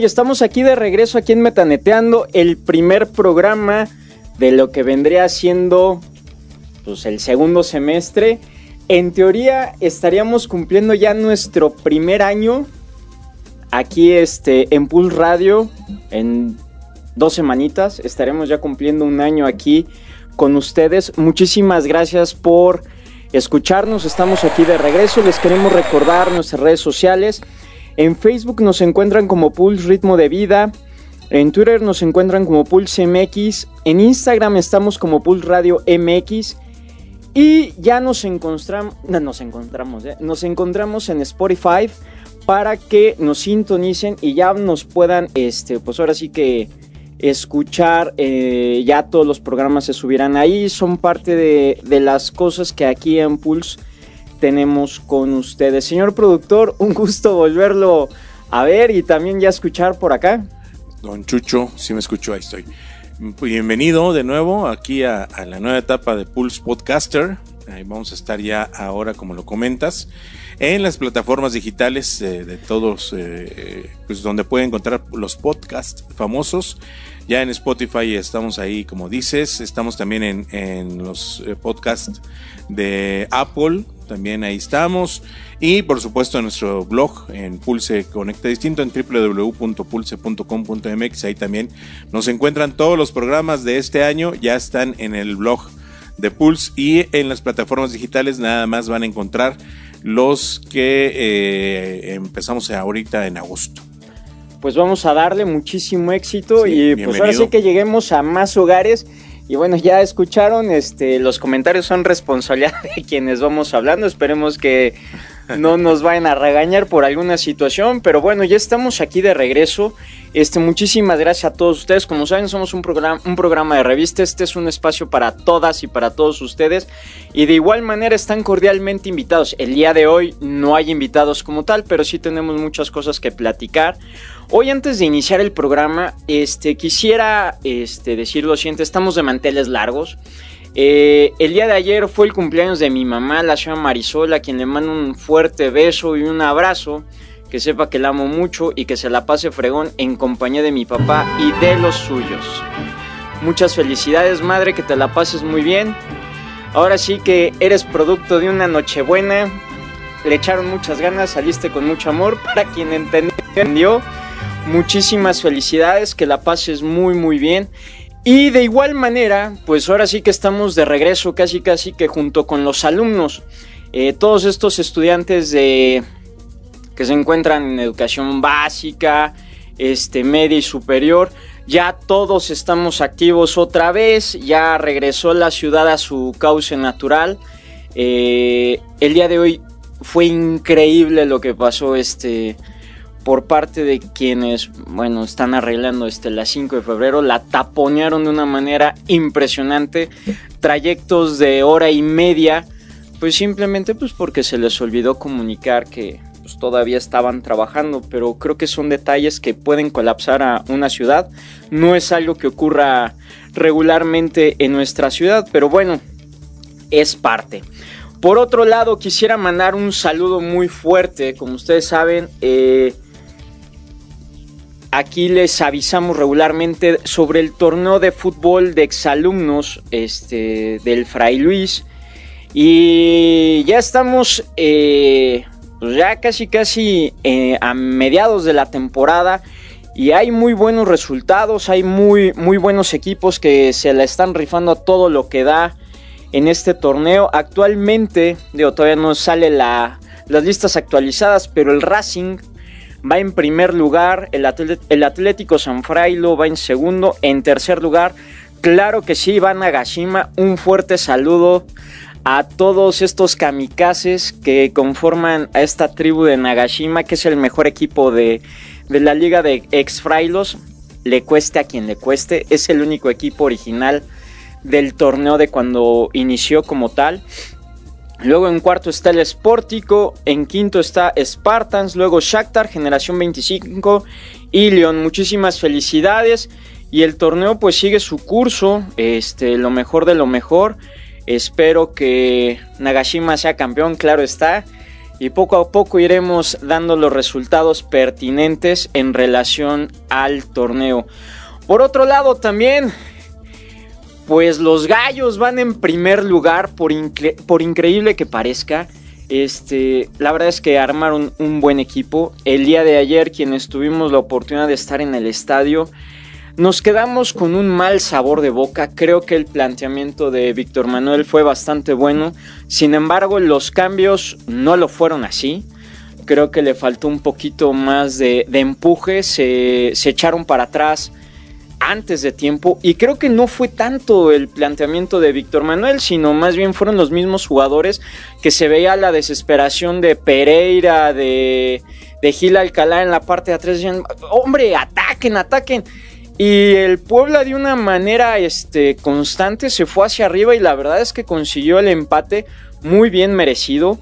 Y estamos aquí de regreso aquí en Metaneteando, el primer programa de lo que vendría siendo pues, el segundo semestre. En teoría estaríamos cumpliendo ya nuestro primer año aquí este, en Pulse Radio. En dos semanitas estaremos ya cumpliendo un año aquí con ustedes. Muchísimas gracias por escucharnos. Estamos aquí de regreso. Les queremos recordar nuestras redes sociales. En Facebook nos encuentran como Pulse Ritmo de Vida. En Twitter nos encuentran como Pulse MX. En Instagram estamos como Pulse Radio MX. Y ya nos encontramos, nos encontramos, ¿eh? nos encontramos en Spotify para que nos sintonicen y ya nos puedan, este, pues ahora sí que escuchar, eh, ya todos los programas se subirán ahí, son parte de, de, las cosas que aquí en Pulse tenemos con ustedes. Señor productor, un gusto volverlo a ver y también ya escuchar por acá. Don Chucho, si me escucho, ahí estoy. Bienvenido de nuevo aquí a la nueva etapa de Pulse Podcaster. Ahí vamos a estar ya ahora, como lo comentas, en las plataformas digitales eh, de todos, eh, pues donde pueden encontrar los podcasts famosos. Ya en Spotify estamos ahí, como dices. Estamos también en, en los eh, podcasts de Apple. También ahí estamos. Y por supuesto en nuestro blog en Pulse Conecta Distinto en www.pulse.com.mx. Ahí también nos encuentran todos los programas de este año. Ya están en el blog de Pulse y en las plataformas digitales nada más van a encontrar los que eh, empezamos ahorita en agosto. Pues vamos a darle muchísimo éxito sí, y bienvenido. pues ahora sí que lleguemos a más hogares. Y bueno, ya escucharon, este, los comentarios son responsabilidad de quienes vamos hablando. Esperemos que no nos vayan a regañar por alguna situación, pero bueno, ya estamos aquí de regreso. Este, muchísimas gracias a todos ustedes. Como saben, somos un programa, un programa de revista. Este es un espacio para todas y para todos ustedes. Y de igual manera están cordialmente invitados. El día de hoy no hay invitados como tal, pero sí tenemos muchas cosas que platicar. Hoy antes de iniciar el programa, este, quisiera este, decir lo siguiente, estamos de manteles largos. Eh, el día de ayer fue el cumpleaños de mi mamá, la señora Marisol, a quien le mando un fuerte beso y un abrazo. Que sepa que la amo mucho y que se la pase fregón en compañía de mi papá y de los suyos. Muchas felicidades, madre, que te la pases muy bien. Ahora sí que eres producto de una nochebuena. Le echaron muchas ganas, saliste con mucho amor. Para quien entendió, muchísimas felicidades, que la pases muy, muy bien. Y de igual manera, pues ahora sí que estamos de regreso casi casi que junto con los alumnos, eh, todos estos estudiantes de, que se encuentran en educación básica, este, media y superior, ya todos estamos activos otra vez, ya regresó la ciudad a su cauce natural. Eh, el día de hoy fue increíble lo que pasó este por parte de quienes, bueno, están arreglando este la 5 de febrero, la taponearon de una manera impresionante, trayectos de hora y media, pues simplemente pues porque se les olvidó comunicar que pues, todavía estaban trabajando, pero creo que son detalles que pueden colapsar a una ciudad, no es algo que ocurra regularmente en nuestra ciudad, pero bueno, es parte. Por otro lado, quisiera mandar un saludo muy fuerte, como ustedes saben, eh, Aquí les avisamos regularmente sobre el torneo de fútbol de exalumnos este, del Fray Luis. Y ya estamos eh, pues ya casi casi eh, a mediados de la temporada. Y hay muy buenos resultados, hay muy, muy buenos equipos que se la están rifando a todo lo que da en este torneo. Actualmente, digo, todavía no sale la, las listas actualizadas, pero el Racing va en primer lugar, el, Atlético San Frailo va en segundo, en tercer lugar, claro que sí, va Nagashima, un fuerte saludo a todos estos kamikazes que conforman a esta tribu de Nagashima, que es el mejor equipo de, de la liga de ex frailos, le cueste a quien le cueste, es el único equipo original del torneo de cuando inició como tal. Luego en cuarto está el Sportico, en quinto está Spartans, luego Shakhtar, Generación 25 y. Muchísimas felicidades y el torneo pues sigue su curso, este, lo mejor de lo mejor. Espero que Nagashima sea campeón, claro está. Y poco a poco iremos dando los resultados pertinentes en relación al torneo. Por otro lado también pues los gallos van en primer lugar, por, increíble que parezca. Este, la verdad es que armaron un buen equipo. El día de ayer, quienes tuvimos la oportunidad de estar en el estadio, nos quedamos con un mal sabor de boca. Creo que el planteamiento de Víctor Manuel fue bastante bueno. Sin embargo, los cambios no lo fueron así. Creo que le faltó un poquito más de, empuje. Se echaron para atrás antes de tiempo y creo que no fue tanto el planteamiento de Víctor Manuel, sino más bien fueron los mismos jugadores que se veía la desesperación de Pereira, de, de Gil Alcalá en la parte de atrás, decían, hombre, ataquen, ataquen. Y el Puebla de una manera este, constante se fue hacia arriba y la verdad es que consiguió el empate muy bien merecido.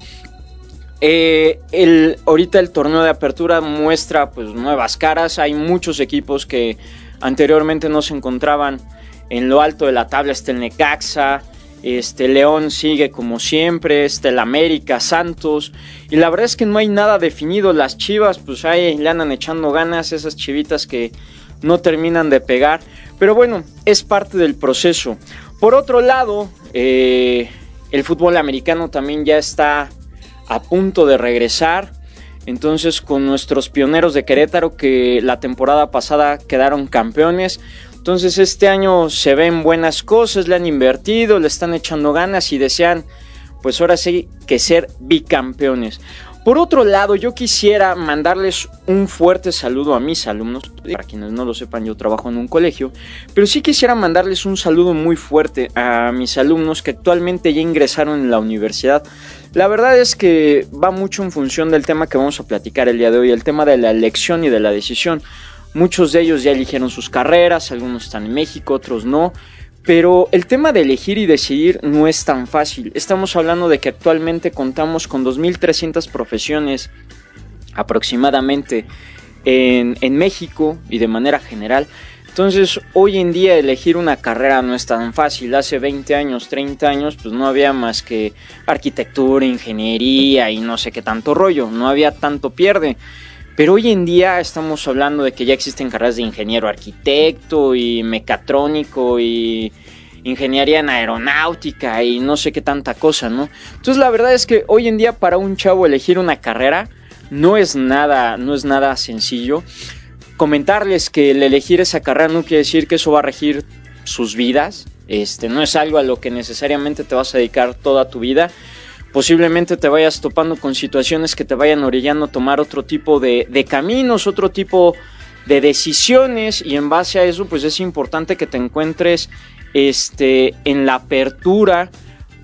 Eh, el, ahorita el torneo de apertura muestra pues nuevas caras, hay muchos equipos que anteriormente no se encontraban en lo alto de la tabla, está el Necaxa, este León sigue como siempre, está el América, Santos, y la verdad es que no hay nada definido, las Chivas pues ahí le andan echando ganas, esas chivitas que no terminan de pegar, pero bueno, es parte del proceso. Por otro lado, eh, el fútbol americano también ya está a punto de regresar. Entonces con nuestros pioneros de Querétaro que la temporada pasada quedaron campeones. Entonces este año se ven buenas cosas, le han invertido, le están echando ganas y desean pues ahora sí que ser bicampeones. Por otro lado, yo quisiera mandarles un fuerte saludo a mis alumnos. Para quienes no lo sepan, yo trabajo en un colegio. Pero sí quisiera mandarles un saludo muy fuerte a mis alumnos que actualmente ya ingresaron en la universidad. La verdad es que va mucho en función del tema que vamos a platicar el día de hoy, el tema de la elección y de la decisión. Muchos de ellos ya eligieron sus carreras, algunos están en México, otros no. Pero el tema de elegir y decidir no es tan fácil. Estamos hablando de que actualmente contamos con 2.300 profesiones aproximadamente en, en, México y de manera general. Entonces, hoy en día elegir una carrera no es tan fácil. Hace 20 años, 30 años, pues no había más que arquitectura, ingeniería y no sé qué tanto rollo. No había tanto pierde. Pero hoy en día estamos hablando de que ya existen carreras de ingeniero arquitecto y mecatrónico y ingeniería en aeronáutica y no sé qué tanta cosa, ¿no? Entonces la verdad es que hoy en día para un chavo elegir una carrera no es nada, no es nada sencillo. Comentarles que el elegir esa carrera no quiere decir que eso va a regir sus vidas. Este, no es algo a lo que necesariamente te vas a dedicar toda tu vida posiblemente te vayas topando con situaciones que te vayan orillando a tomar otro tipo de, caminos, otro tipo de decisiones y en base a eso pues es importante que te encuentres este, en la apertura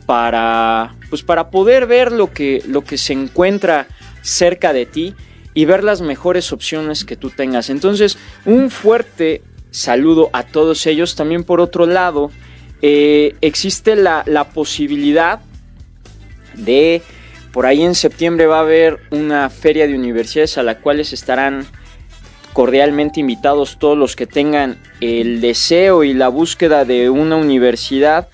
para, pues para poder ver lo que, lo que se encuentra cerca de ti y ver las mejores opciones que tú tengas. Entonces, un fuerte saludo a todos ellos. También por otro lado, eh, existe la, la posibilidad de por ahí en septiembre va a haber una feria de universidades a la cual estarán cordialmente invitados todos los que tengan el deseo y la búsqueda de una universidad.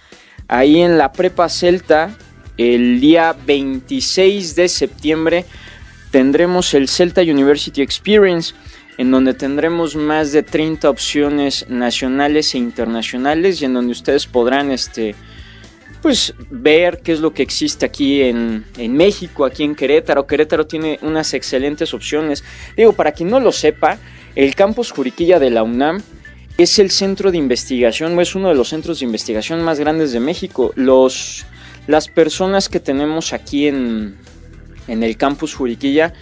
Ahí en la Prepa Celta el día 26 de septiembre tendremos el Celta University Experience en donde tendremos más de 30 opciones nacionales e internacionales y en donde ustedes podrán este pues ver qué es lo que existe aquí en, México, aquí en Querétaro. Querétaro tiene unas excelentes opciones. Digo, para quien no lo sepa, el campus Juriquilla de la UNAM es el centro de investigación, es uno de los centros de investigación más grandes de México. Los, las personas que tenemos aquí en, en el campus Juriquilla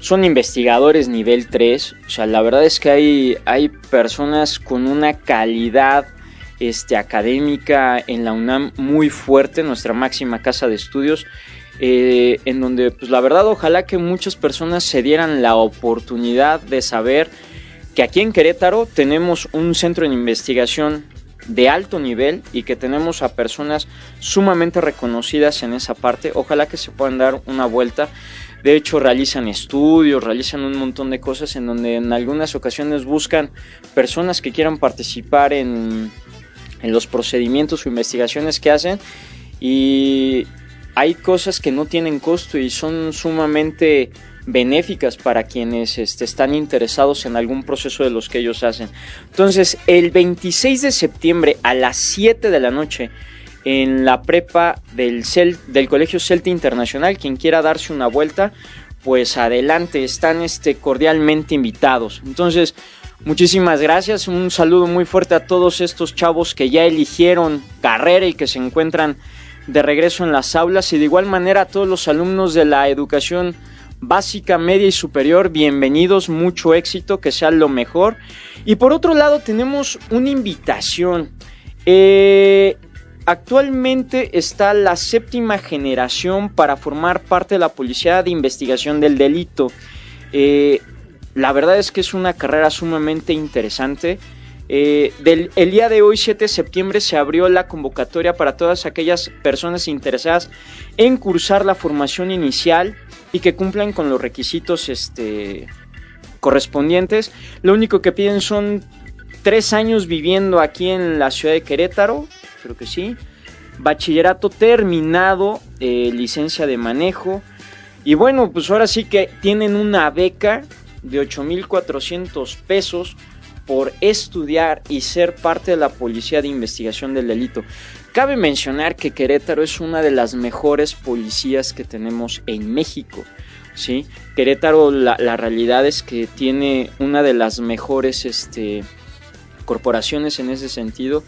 son investigadores nivel 3. O sea, la verdad es que hay, hay personas con una calidad este, académica en la UNAM muy fuerte, nuestra máxima casa de estudios. eh, en donde pues la verdad ojalá que muchas personas se dieran la oportunidad de saber que aquí en Querétaro tenemos un centro de investigación de alto nivel y que tenemos a personas sumamente reconocidas en esa parte. Ojalá que se puedan dar una vuelta. De hecho, realizan estudios, realizan un montón de cosas en donde en algunas ocasiones buscan personas que quieran participar en, en los procedimientos o investigaciones que hacen. Y hay cosas que no tienen costo y son sumamente benéficas para quienes este, están interesados en algún proceso de los que ellos hacen. Entonces, el 26 de septiembre a las 7 de la noche, en la prepa del, del Colegio Celta Internacional, quien quiera darse una vuelta, pues adelante, están este, cordialmente invitados. Entonces, muchísimas gracias, un saludo muy fuerte a todos estos chavos que ya eligieron carrera y que se encuentran de regreso en las aulas y de igual manera a todos los alumnos de la educación básica, media y superior, bienvenidos, mucho éxito, que sea lo mejor. Y por otro lado tenemos una invitación. Eh, actualmente está la séptima generación para formar parte de la Policía de Investigación del Delito. Eh, la verdad es que es una carrera sumamente interesante. Eh, del, el día de hoy, 7 de septiembre, se abrió la convocatoria para todas aquellas personas interesadas en cursar la formación inicial y que cumplan con los requisitos este, correspondientes. Lo único que piden son tres años viviendo aquí en la ciudad de Querétaro, creo que sí. Bachillerato terminado, eh, licencia de manejo. Y bueno, pues ahora sí que tienen una beca de 8.400 pesos por estudiar y ser parte de la Policía de Investigación del Delito. Cabe mencionar que Querétaro es una de las mejores policías que tenemos en México. ¿sí? Querétaro, la, realidad es que tiene una de las mejores este, corporaciones en ese sentido.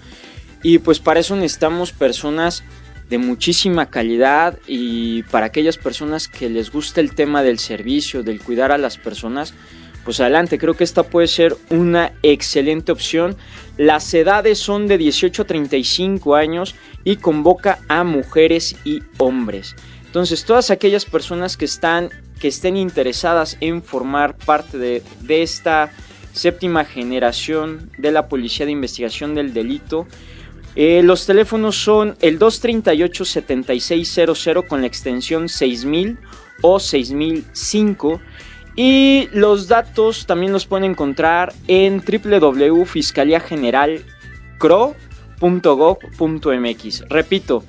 Y pues para eso necesitamos personas de muchísima calidad y para aquellas personas que les gusta el tema del servicio, del cuidar a las personas, pues adelante, creo que esta puede ser una excelente opción. Las edades son de 18 a 35 años y convoca a mujeres y hombres. Entonces, todas aquellas personas que están que estén interesadas en formar parte de, esta séptima generación de la Policía de Investigación del Delito, eh, los teléfonos son el 238-7600 con la extensión 6000 o 6005 y los datos también los pueden encontrar en www.fiscaliageneralcro.gov.mx. Repito,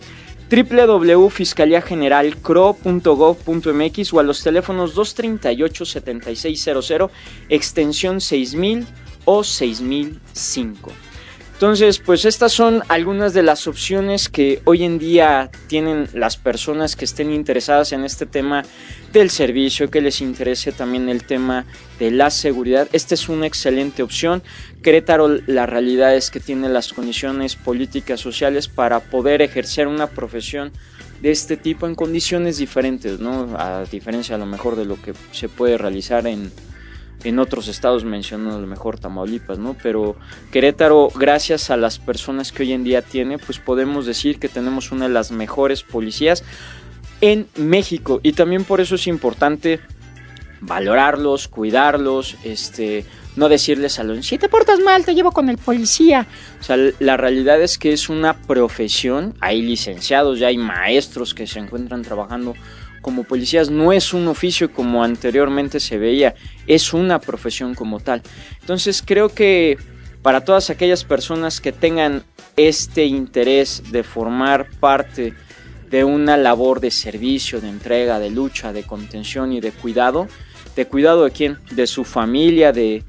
www.fiscaliageneralcro.gov.mx o a los teléfonos 238-7600, extensión 6000 o 6005. Entonces, pues estas son algunas de las opciones que hoy en día tienen las personas que estén interesadas en este tema del servicio, que les interese también el tema de la seguridad. Esta es una excelente opción. Querétaro, la realidad es que tiene las condiciones políticas, sociales para poder ejercer una profesión de este tipo en condiciones diferentes, ¿no? A diferencia a lo mejor de lo que se puede realizar en en otros estados mencionan a lo mejor Tamaulipas, ¿no? Pero Querétaro, gracias a las personas que hoy en día tiene, pues podemos decir que tenemos una de las mejores policías en México y también por eso es importante valorarlos, cuidarlos, este, no decirles a los si te portas mal te llevo con el policía. O sea, la realidad es que es una profesión, hay licenciados, ya hay maestros que se encuentran trabajando como policías no es un oficio como anteriormente se veía, es una profesión como tal. Entonces creo que para todas aquellas personas que tengan este interés de formar parte de una labor de servicio, de entrega, de lucha, de contención y de cuidado, de cuidado de quién, de su familia, de,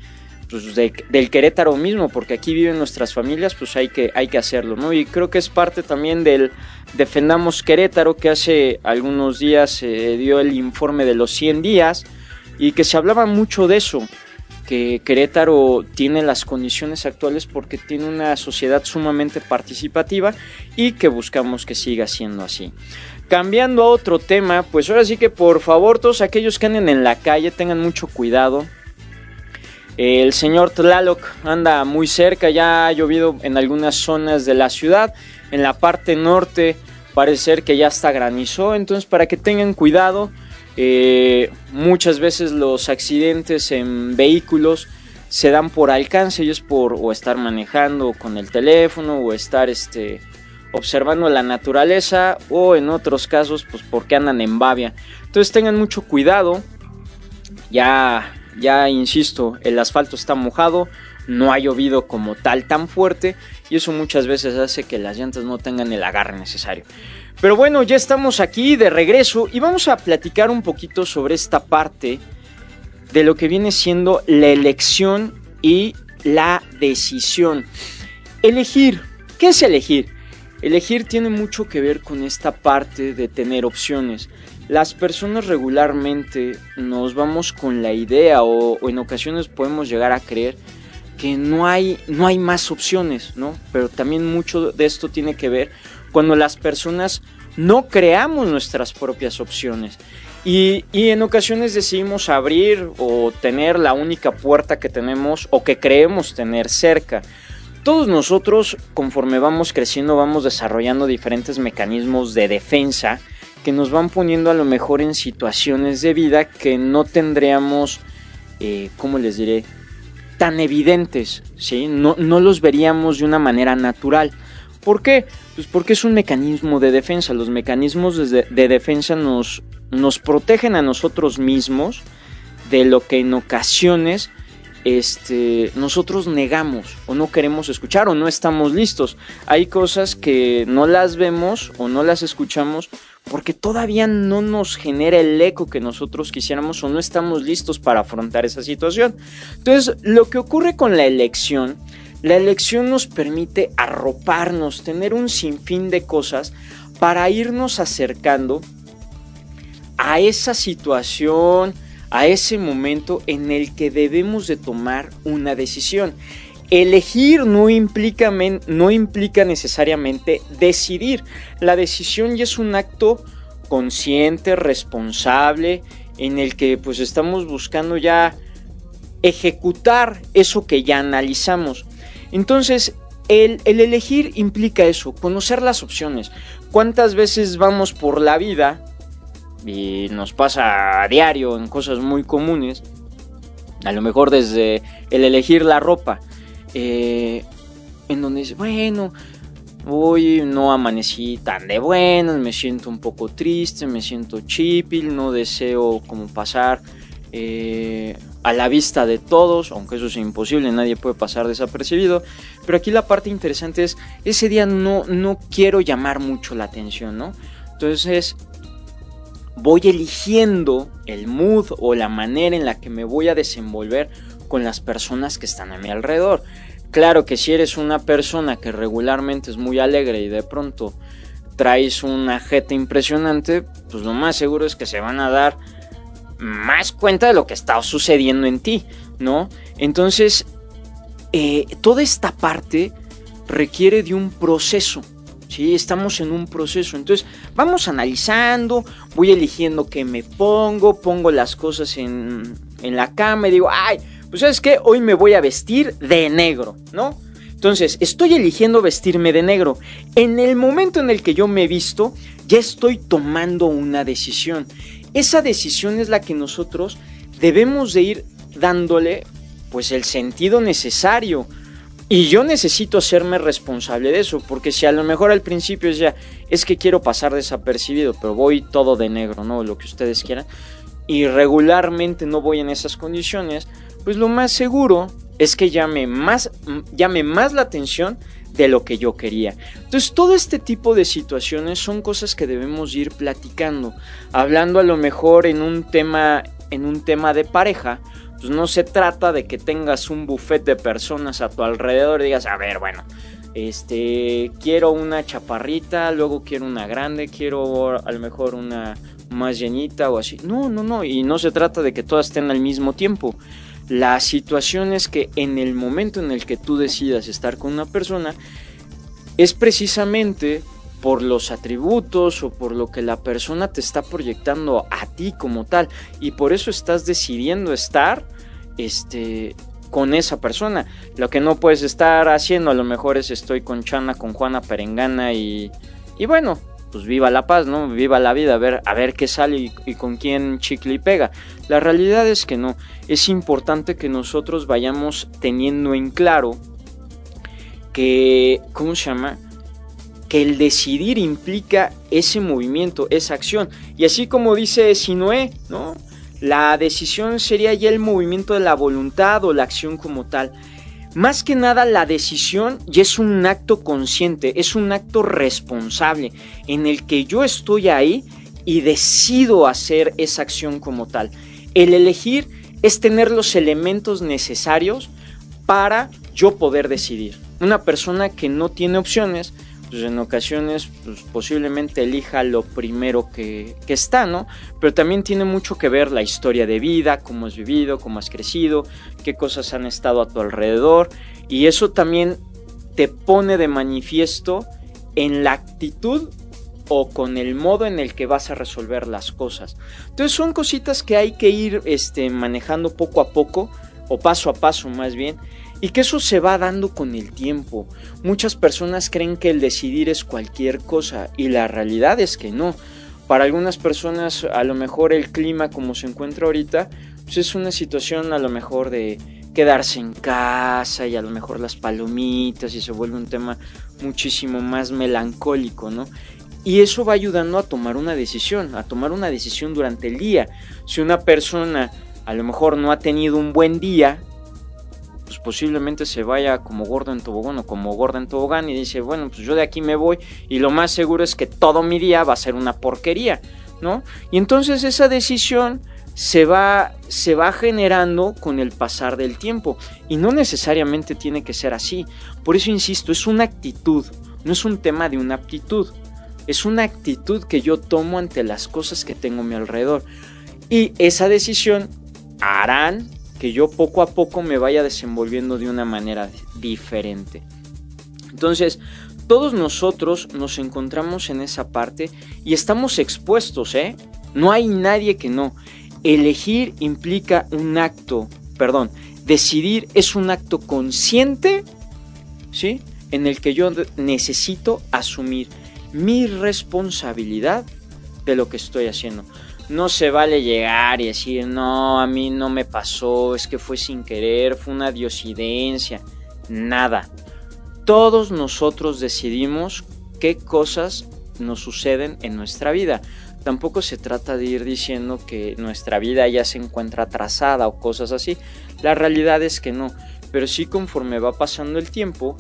pues, del Querétaro mismo, porque aquí viven nuestras familias, pues hay que, hay que hacerlo, ¿no? Y creo que es parte también del Defendamos Querétaro, que hace algunos días se dio el informe de los 100 días y que se hablaba mucho de eso, que Querétaro tiene las condiciones actuales porque tiene una sociedad sumamente participativa y que buscamos que siga siendo así. Cambiando a otro tema, pues ahora sí que por favor todos aquellos que anden en la calle tengan mucho cuidado, el señor Tlaloc anda muy cerca, ya ha llovido en algunas zonas de la ciudad. En la parte norte, parece ser que ya está granizó, entonces para que tengan cuidado, eh, muchas veces los accidentes en vehículos se dan por alcance, ellos por o estar manejando con el teléfono o estar este, observando la naturaleza o en otros casos pues porque andan en babia. Entonces tengan mucho cuidado. Ya ya insisto, el asfalto está mojado, no ha llovido como tal tan fuerte y eso muchas veces hace que las llantas no tengan el agarre necesario. Pero bueno, ya estamos aquí de regreso y vamos a platicar un poquito sobre esta parte de lo que viene siendo la elección y la decisión. Elegir, ¿qué es elegir? Elegir tiene mucho que ver con esta parte de tener opciones. Las personas regularmente nos vamos con la idea o, en ocasiones podemos llegar a creer que no hay, no hay más opciones, ¿no? Pero también mucho de esto tiene que ver cuando las personas no creamos nuestras propias opciones. Y, y, en ocasiones decidimos abrir o tener la única puerta que tenemos o que creemos tener cerca. Todos nosotros, conforme vamos creciendo, vamos desarrollando diferentes mecanismos de defensa que nos van poniendo a lo mejor en situaciones de vida que no tendríamos, eh, ¿cómo les diré? Tan evidentes, ¿sí? No, no los veríamos de una manera natural. ¿Por qué? Pues porque es un mecanismo de defensa. Los mecanismos de, de defensa nos, nos protegen a nosotros mismos de lo que en ocasiones este, nosotros negamos o no queremos escuchar o no estamos listos. Hay cosas que no las vemos o no las escuchamos porque todavía no nos genera el eco que nosotros quisiéramos o no estamos listos para afrontar esa situación. Entonces, lo que ocurre con la elección, la elección nos permite arroparnos, tener un sinfín de cosas para irnos acercando a esa situación, a ese momento en el que debemos de tomar una decisión. Elegir no implica, no implica necesariamente decidir. La decisión ya es un acto consciente, responsable, en el que pues estamos buscando ya ejecutar eso que ya analizamos. Entonces, el, el, elegir implica eso, conocer las opciones. ¿Cuántas veces vamos por la vida y nos pasa a diario en cosas muy comunes, a lo mejor desde el elegir la ropa, eh, en donde dice, bueno, hoy no amanecí tan de buenas, me siento un poco triste, me siento chipil, no deseo como pasar eh, a la vista de todos, aunque eso es imposible, nadie puede pasar desapercibido. Pero aquí la parte interesante es, ese día no, no quiero llamar mucho la atención, ¿no? Entonces voy eligiendo el mood o la manera en la que me voy a desenvolver con las personas que están a mi alrededor. Claro que si eres una persona que regularmente es muy alegre y de pronto traes una jeta impresionante, pues lo más seguro es que se van a dar más cuenta de lo que está sucediendo en ti, ¿no? Entonces, eh, toda esta parte requiere de un proceso. Estamos en un proceso. Entonces, vamos analizando, voy eligiendo qué me pongo, pongo las cosas en, en la cama y digo, ay, pues sabes qué, hoy me voy a vestir de negro, ¿no? Entonces, estoy eligiendo vestirme de negro. En el momento en el que yo me visto, ya estoy tomando una decisión. Esa decisión es la que nosotros debemos de ir dándole pues el sentido necesario y yo necesito hacerme responsable de eso, porque si a lo mejor al principio es ya, es que quiero pasar desapercibido, pero voy todo de negro, ¿no? Lo que ustedes quieran, y regularmente no voy en esas condiciones, pues lo más seguro es que llame más, llame más la atención de lo que yo quería. Entonces todo este tipo de situaciones son cosas que debemos ir platicando, hablando a lo mejor en un tema, en un tema de pareja, pues no se trata de que tengas un buffet de personas a tu alrededor y digas, a ver, bueno, este, quiero una chaparrita, luego quiero una grande, quiero a lo mejor una más llenita o así. No, no, no, y no se trata de que todas estén al mismo tiempo. La situación es que en el momento en el que tú decidas estar con una persona, es precisamente por los atributos o por lo que la persona te está proyectando a ti como tal y por eso estás decidiendo estar este con esa persona. Lo que no puedes estar haciendo a lo mejor es estoy con Chana, con Juana Perengana y y bueno, pues viva la paz, ¿no? Viva la vida, a ver, a ver qué sale y, y, con quién chicle y pega. La realidad es que no. Es importante que nosotros vayamos teniendo en claro que, ¿cómo se llama? Que el decidir implica ese movimiento, esa acción. Y así como dice Sinoé, ¿no? La decisión sería ya el movimiento de la voluntad o la acción como tal. Más que nada la decisión ya es un acto consciente, es un acto responsable en el que yo estoy ahí y decido hacer esa acción como tal. El elegir es tener los elementos necesarios para yo poder decidir. Una persona que no tiene opciones, pues en ocasiones pues posiblemente elija lo primero que, que, está, ¿no? Pero también tiene mucho que ver la historia de vida, cómo has vivido, cómo has crecido, qué cosas han estado a tu alrededor y eso también te pone de manifiesto en la actitud o con el modo en el que vas a resolver las cosas. Entonces son cositas que hay que ir este, manejando poco a poco o paso a paso más bien y que eso se va dando con el tiempo. Muchas personas creen que el decidir es cualquier cosa y la realidad es que no. Para algunas personas a lo mejor el clima como se encuentra ahorita pues es una situación a lo mejor de quedarse en casa y a lo mejor las palomitas y se vuelve un tema muchísimo más melancólico, ¿no? Y eso va ayudando a tomar una decisión, a tomar una decisión durante el día. Si una persona a lo mejor no ha tenido un buen día, pues posiblemente se vaya como gordo en tobogán o como gorda en tobogán y dice, bueno, pues yo de aquí me voy y lo más seguro es que todo mi día va a ser una porquería, ¿no? Y entonces esa decisión se va, se va generando con el pasar del tiempo y no necesariamente tiene que ser así. Por eso insisto, es una actitud, no es un tema de una aptitud. Es una actitud que yo tomo ante las cosas que tengo a mi alrededor. Y esa decisión harán que yo poco a poco me vaya desenvolviendo de una manera diferente. Entonces, todos nosotros nos encontramos en esa parte y estamos expuestos, ¿eh? No hay nadie que no. Elegir implica un acto, perdón, decidir es un acto consciente, ¿sí? En el que yo necesito asumir mi responsabilidad de lo que estoy haciendo. No se vale llegar y decir, no, a mí no me pasó, es que fue sin querer, fue una diosidencia. Nada. Todos nosotros decidimos qué cosas nos suceden en nuestra vida. Tampoco se trata de ir diciendo que nuestra vida ya se encuentra atrasada o cosas así. La realidad es que no. Pero sí conforme va pasando el tiempo,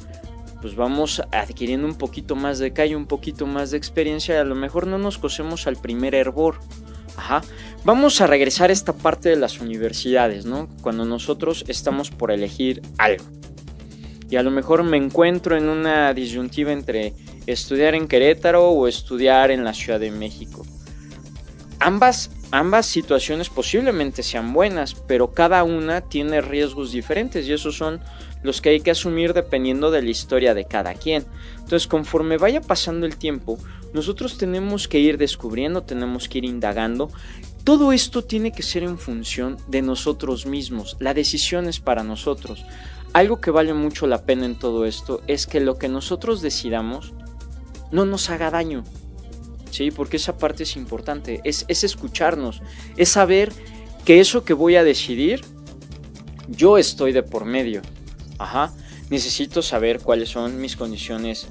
pues vamos adquiriendo un poquito más de calle, un poquito más de experiencia y a lo mejor no nos cosemos al primer hervor. Ajá. Vamos a regresar a esta parte de las universidades, ¿no? Cuando nosotros estamos por elegir algo. Y a lo mejor me encuentro en una disyuntiva entre estudiar en Querétaro o estudiar en la Ciudad de México. Ambas, ambas situaciones posiblemente sean buenas, pero cada una tiene riesgos diferentes y esos son los que hay que asumir dependiendo de la historia de cada quien. Entonces, conforme vaya pasando el tiempo, nosotros tenemos que ir descubriendo, tenemos que ir indagando. Todo esto tiene que ser en función de nosotros mismos. La decisión es para nosotros. Algo que vale mucho la pena en todo esto es que lo que nosotros decidamos no nos haga daño. Sí, porque esa parte es importante. Es, es escucharnos. Es saber que eso que voy a decidir, yo estoy de por medio. Ajá. Necesito saber cuáles son mis condiciones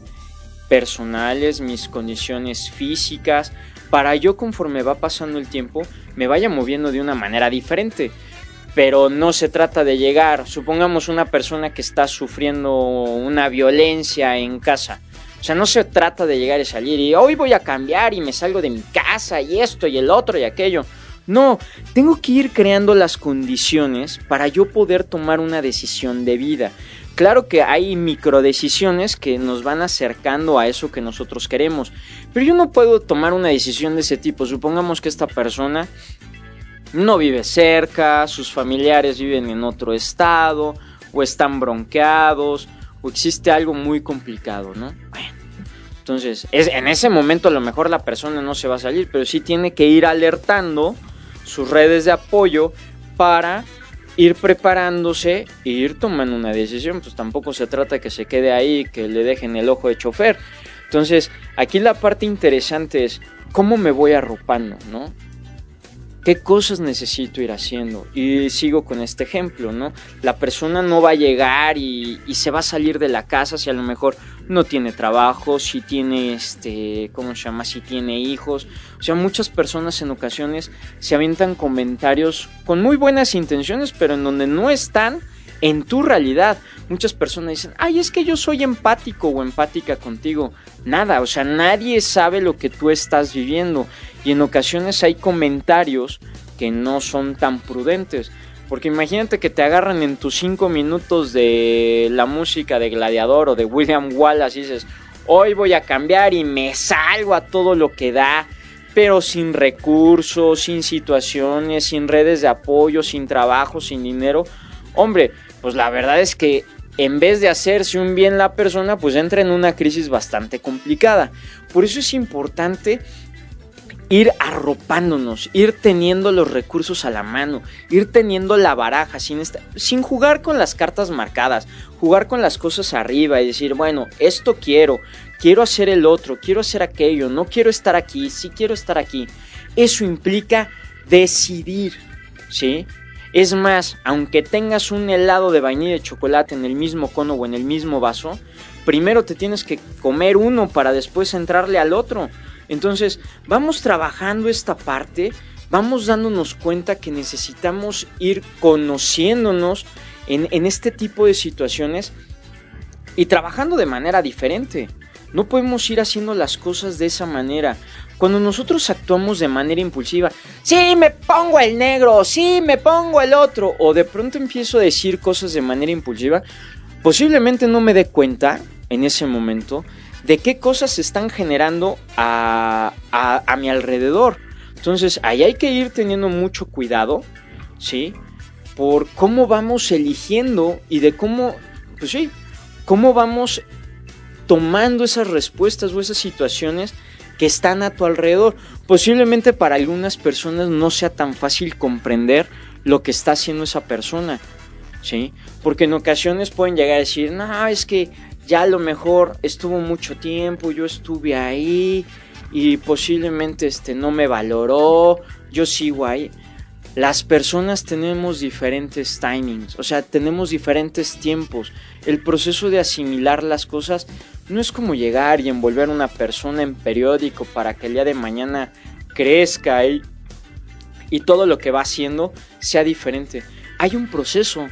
personales, mis condiciones físicas, para yo conforme va pasando el tiempo me vaya moviendo de una manera diferente. Pero no se trata de llegar, supongamos una persona que está sufriendo una violencia en casa. O sea, no se trata de llegar y salir y hoy voy a cambiar y me salgo de mi casa y esto y el otro y aquello. No, tengo que ir creando las condiciones para yo poder tomar una decisión de vida. Claro que hay microdecisiones que nos van acercando a eso que nosotros queremos, pero yo no puedo tomar una decisión de ese tipo. Supongamos que esta persona no vive cerca, sus familiares viven en otro estado, o están bronqueados, o existe algo muy complicado, ¿no? Bueno, entonces, es, en ese momento a lo mejor la persona no se va a salir, pero sí tiene que ir alertando sus redes de apoyo para ir preparándose e ir tomando una decisión. Pues tampoco se trata que se quede ahí, que le dejen el ojo de chofer. Entonces, aquí la parte interesante es cómo me voy arropando, ¿no? ¿Qué cosas necesito ir haciendo? Y sigo con este ejemplo, ¿no? La persona no va a llegar y, se va a salir de la casa si a lo mejor no tiene trabajo, si tiene, este, ¿cómo se llama? Si tiene hijos. O sea, muchas personas en ocasiones se avientan comentarios con muy buenas intenciones, pero en donde no están en tu realidad. Muchas personas dicen, ay, es que yo soy empático o empática contigo. Nada, o sea, nadie sabe lo que tú estás viviendo. Y en ocasiones hay comentarios que no son tan prudentes. Porque imagínate que te agarran en tus cinco minutos de la música de Gladiador o de William Wallace y dices, hoy voy a cambiar y me salgo a todo lo que da, pero sin recursos, sin situaciones, sin redes de apoyo, sin trabajo, sin dinero. Hombre, pues la verdad es que en vez de hacerse un bien la persona, pues entra en una crisis bastante complicada. Por eso es importante ir arropándonos, ir teniendo los recursos a la mano, ir teniendo la baraja, sin, sin jugar con las cartas marcadas, jugar con las cosas arriba y decir, bueno, esto quiero, quiero hacer el otro, quiero hacer aquello, no quiero estar aquí, sí quiero estar aquí. Eso implica decidir, ¿sí? Es más, aunque tengas un helado de vainilla de chocolate en el mismo cono o en el mismo vaso, primero te tienes que comer uno para después entrarle al otro. Entonces, vamos trabajando esta parte, vamos dándonos cuenta que necesitamos ir conociéndonos en, este tipo de situaciones y trabajando de manera diferente. No podemos ir haciendo las cosas de esa manera. Cuando nosotros actuamos de manera impulsiva, sí, me pongo el negro, sí, me pongo el otro, o de pronto empiezo a decir cosas de manera impulsiva, posiblemente no me dé cuenta en ese momento de qué cosas se están generando a, a, mi alrededor. Entonces, ahí hay que ir teniendo mucho cuidado, ¿sí? Por cómo vamos eligiendo y de cómo, pues sí, cómo vamos tomando esas respuestas o esas situaciones que están a tu alrededor. Posiblemente para algunas personas no sea tan fácil comprender lo que está haciendo esa persona, ¿sí? Porque en ocasiones pueden llegar a decir, no, es que ya a lo mejor estuvo mucho tiempo, yo estuve ahí y posiblemente este no me valoró, yo sigo ahí. Las personas tenemos diferentes timings, o sea, tenemos diferentes tiempos. El proceso de asimilar las cosas no es como llegar y envolver a una persona en periódico para que el día de mañana crezca y, y todo lo que va haciendo sea diferente. Hay un proceso.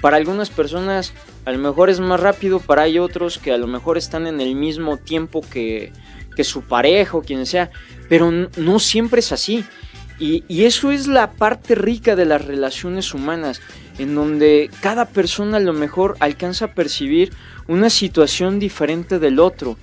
Para algunas personas a lo mejor es más rápido, para hay otros que a lo mejor están en el mismo tiempo que, que su pareja o quien sea, pero no siempre es así. Y, y, eso es la parte rica de las relaciones humanas, en donde cada persona a lo mejor alcanza a percibir una situación diferente del otro.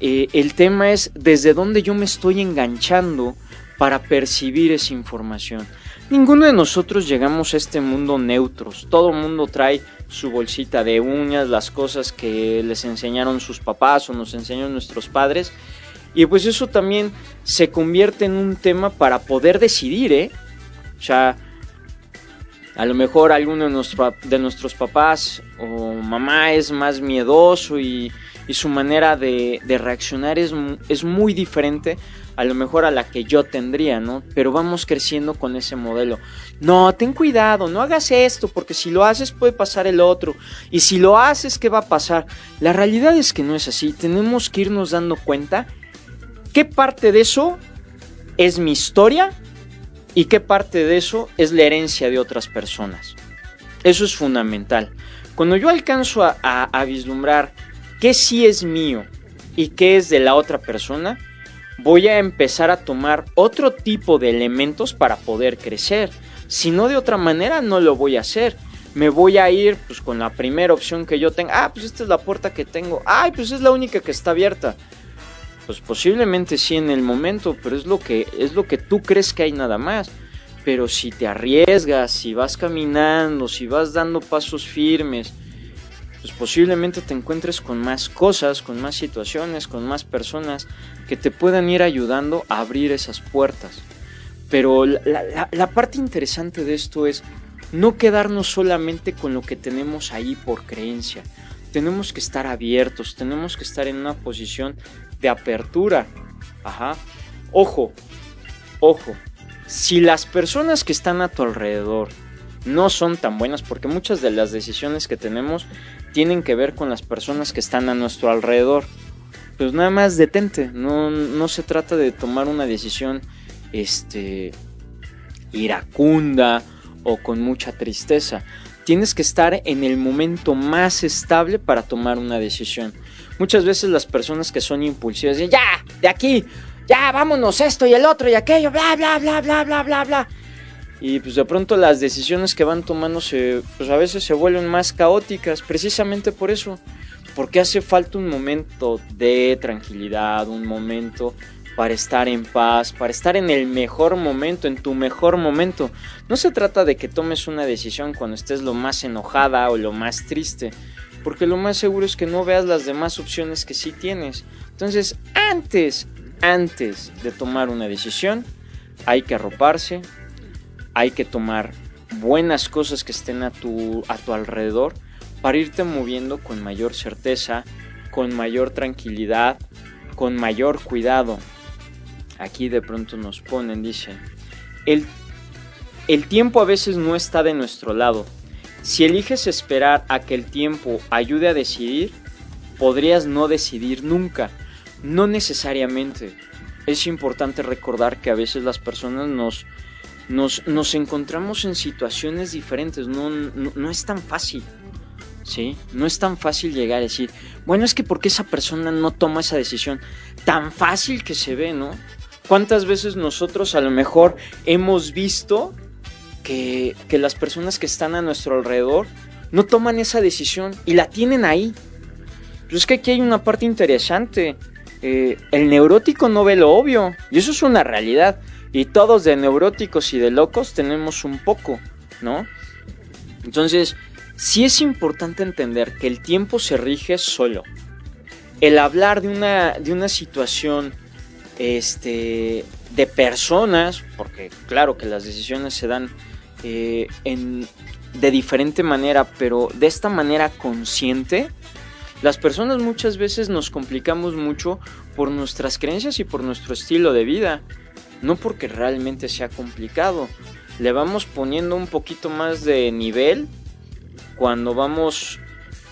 Eh, el tema es desde dónde yo me estoy enganchando para percibir esa información. Ninguno de nosotros llegamos a este mundo neutros. Todo mundo trae su bolsita de uñas, las cosas que les enseñaron sus papás o nos enseñaron nuestros padres. Y pues eso también se convierte en un tema para poder decidir, ¿eh? O sea, a lo mejor alguno de, de nuestros papás o mamá es más miedoso y, su manera de, reaccionar es, es, muy diferente a lo mejor a la que yo tendría, ¿no? Pero vamos creciendo con ese modelo. No, ten cuidado, no hagas esto, porque si lo haces puede pasar el otro. Y si lo haces, ¿qué va a pasar? La realidad es que no es así. Tenemos que irnos dando cuenta qué parte de eso es mi historia y qué parte de eso es la herencia de otras personas. Eso es fundamental. Cuando yo alcanzo a, vislumbrar qué sí es mío y qué es de la otra persona, voy a empezar a tomar otro tipo de elementos para poder crecer. Si no de otra manera no lo voy a hacer. Me voy a ir pues con la primera opción que yo tenga. Ah, pues esta es la puerta que tengo. Ay, pues es la única que está abierta. Pues posiblemente sí en el momento, pero es lo que es lo que tú crees que hay nada más. Pero si te arriesgas, si vas caminando, si vas dando pasos firmes, pues posiblemente te encuentres con más cosas, con más situaciones, con más personas que te puedan ir ayudando a abrir esas puertas. Pero la, la, parte interesante de esto es no quedarnos solamente con lo que tenemos ahí por creencia. Tenemos que estar abiertos, tenemos que estar en una posición de apertura. Ajá. Ojo, ojo. Si las personas que están a tu alrededor no son tan buenas, porque muchas de las decisiones que tenemos tienen que ver con las personas que están a nuestro alrededor. Pues nada más detente, no, no se trata de tomar una decisión este, iracunda o con mucha tristeza. Tienes que estar en el momento más estable para tomar una decisión. Muchas veces las personas que son impulsivas dicen, ya, de aquí, ya, vámonos esto y el otro y aquello, bla, bla, bla, bla, bla, bla, bla. Y pues de pronto las decisiones que van tomando se, pues a veces se vuelven más caóticas, precisamente por eso. Porque hace falta un momento de tranquilidad, un momento para estar en paz, para estar en el mejor momento, en tu mejor momento. No se trata de que tomes una decisión cuando estés lo más enojada o lo más triste, porque lo más seguro es que no veas las demás opciones que sí tienes. Entonces, antes, antes de tomar una decisión, hay que arroparse, hay que tomar buenas cosas que estén a tu, a tu alrededor para irte moviendo con mayor certeza, con mayor tranquilidad, con mayor cuidado. Aquí de pronto nos ponen, dice, el, el tiempo a veces no está de nuestro lado. Si eliges esperar a que el tiempo ayude a decidir, podrías no decidir nunca. No necesariamente. Es importante recordar que a veces las personas nos nos, encontramos en situaciones diferentes, no, no, es tan fácil. ¿Sí? No es tan fácil llegar a decir, bueno, es que porque esa persona no toma esa decisión, tan fácil que se ve, ¿no? ¿Cuántas veces nosotros a lo mejor hemos visto que, las personas que están a nuestro alrededor no toman esa decisión y la tienen ahí? Pero es que aquí hay una parte interesante. Eh, el neurótico no ve lo obvio, y eso es una realidad. Y todos de neuróticos y de locos tenemos un poco, ¿no? Entonces, sí es importante entender que el tiempo se rige solo. El hablar de una, de una situación este, de personas, porque claro que las decisiones se dan eh, en, de diferente manera, pero de esta manera consciente, las personas muchas veces nos complicamos mucho por nuestras creencias y por nuestro estilo de vida no porque realmente sea complicado. Le vamos poniendo un poquito más de nivel cuando vamos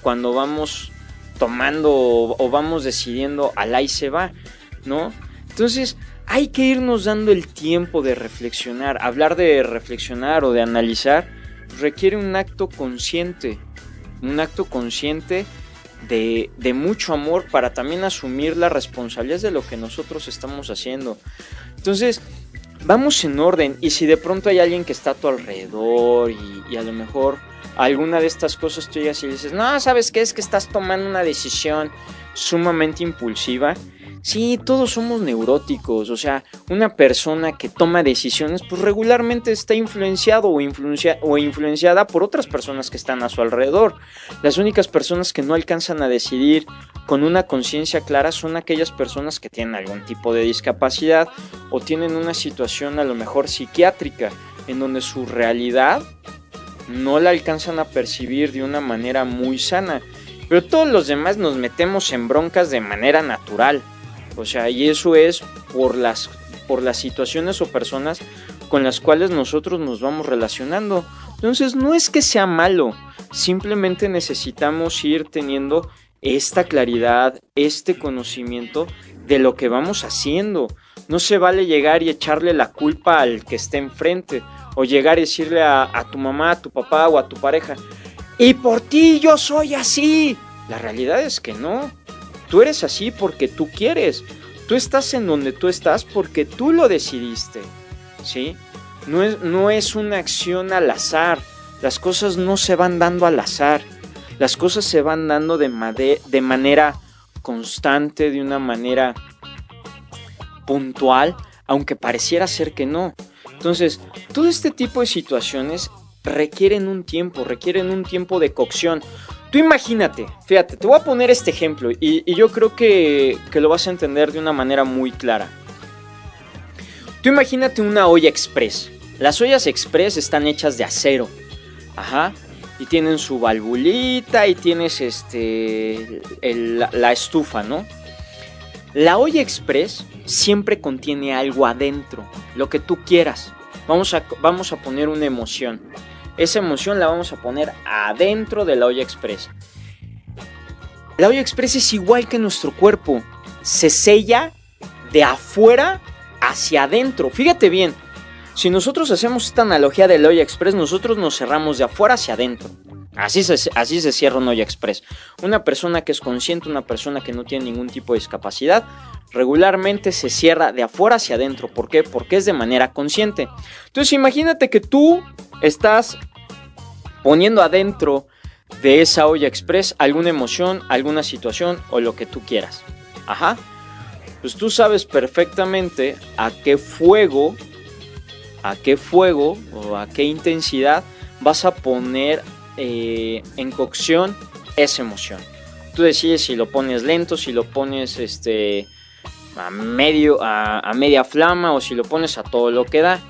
cuando vamos tomando o vamos decidiendo al ahí se va, ¿no? Entonces, hay que irnos dando el tiempo de reflexionar. Hablar de reflexionar o de analizar requiere un acto consciente, un acto consciente de, de, mucho amor para también asumir la responsabilidad de lo que nosotros estamos haciendo. Entonces, vamos en orden y si de pronto hay alguien que está a tu alrededor y, a lo mejor alguna de estas cosas tú llegas y dices, no, ¿sabes qué? Es que estás tomando una decisión sumamente impulsiva Sí, todos somos neuróticos, o sea, una persona que toma decisiones pues regularmente está influenciado o, o influenciada por otras personas que están a su alrededor. Las únicas personas que no alcanzan a decidir con una conciencia clara son aquellas personas que tienen algún tipo de discapacidad o tienen una situación a lo mejor psiquiátrica en donde su realidad no la alcanzan a percibir de una manera muy sana. Pero todos los demás nos metemos en broncas de manera natural. O sea, y eso es por las, por las situaciones o personas con las cuales nosotros nos vamos relacionando. Entonces no es que sea malo, simplemente necesitamos ir teniendo esta claridad, este conocimiento de lo que vamos haciendo. No se vale llegar y echarle la culpa al que esté enfrente o llegar y decirle a, a tu mamá, a tu papá o a tu pareja, y por ti yo soy así. La realidad es que no. Tú eres así porque tú quieres. Tú estás en donde tú estás porque tú lo decidiste. ¿Sí? No es, no es una acción al azar. Las cosas no se van dando al azar. Las cosas se van dando de, de manera constante, de una manera puntual, aunque pareciera ser que no. Entonces, todo este tipo de situaciones requieren un tiempo, requieren un tiempo de cocción. Tú imagínate, fíjate, te voy a poner este ejemplo y, yo creo que, que, lo vas a entender de una manera muy clara. Tú imagínate una olla express. Las ollas express están hechas de acero. Ajá. Y tienen su valvulita y tienes este la, estufa, ¿no? La olla express siempre contiene algo adentro, lo que tú quieras. Vamos a, vamos a poner una emoción. Esa emoción la vamos a poner adentro de la olla express. La olla express es igual que nuestro cuerpo. Se sella de afuera hacia adentro. Fíjate bien, si nosotros hacemos esta analogía del olla express, nosotros nos cerramos de afuera hacia adentro. Así se, así se cierra un olla express. Una persona que es consciente, una persona que no tiene ningún tipo de discapacidad, regularmente se cierra de afuera hacia adentro. ¿Por qué? Porque es de manera consciente. Entonces imagínate que tú estás poniendo adentro de esa olla express alguna emoción, alguna situación o lo que tú quieras. Ajá. Pues tú sabes perfectamente a qué fuego, a qué fuego o a qué intensidad vas a poner eh, en cocción esa emoción. Tú decides si lo pones lento, si lo pones este, a, medio, a, media flama o si lo pones a todo lo que da.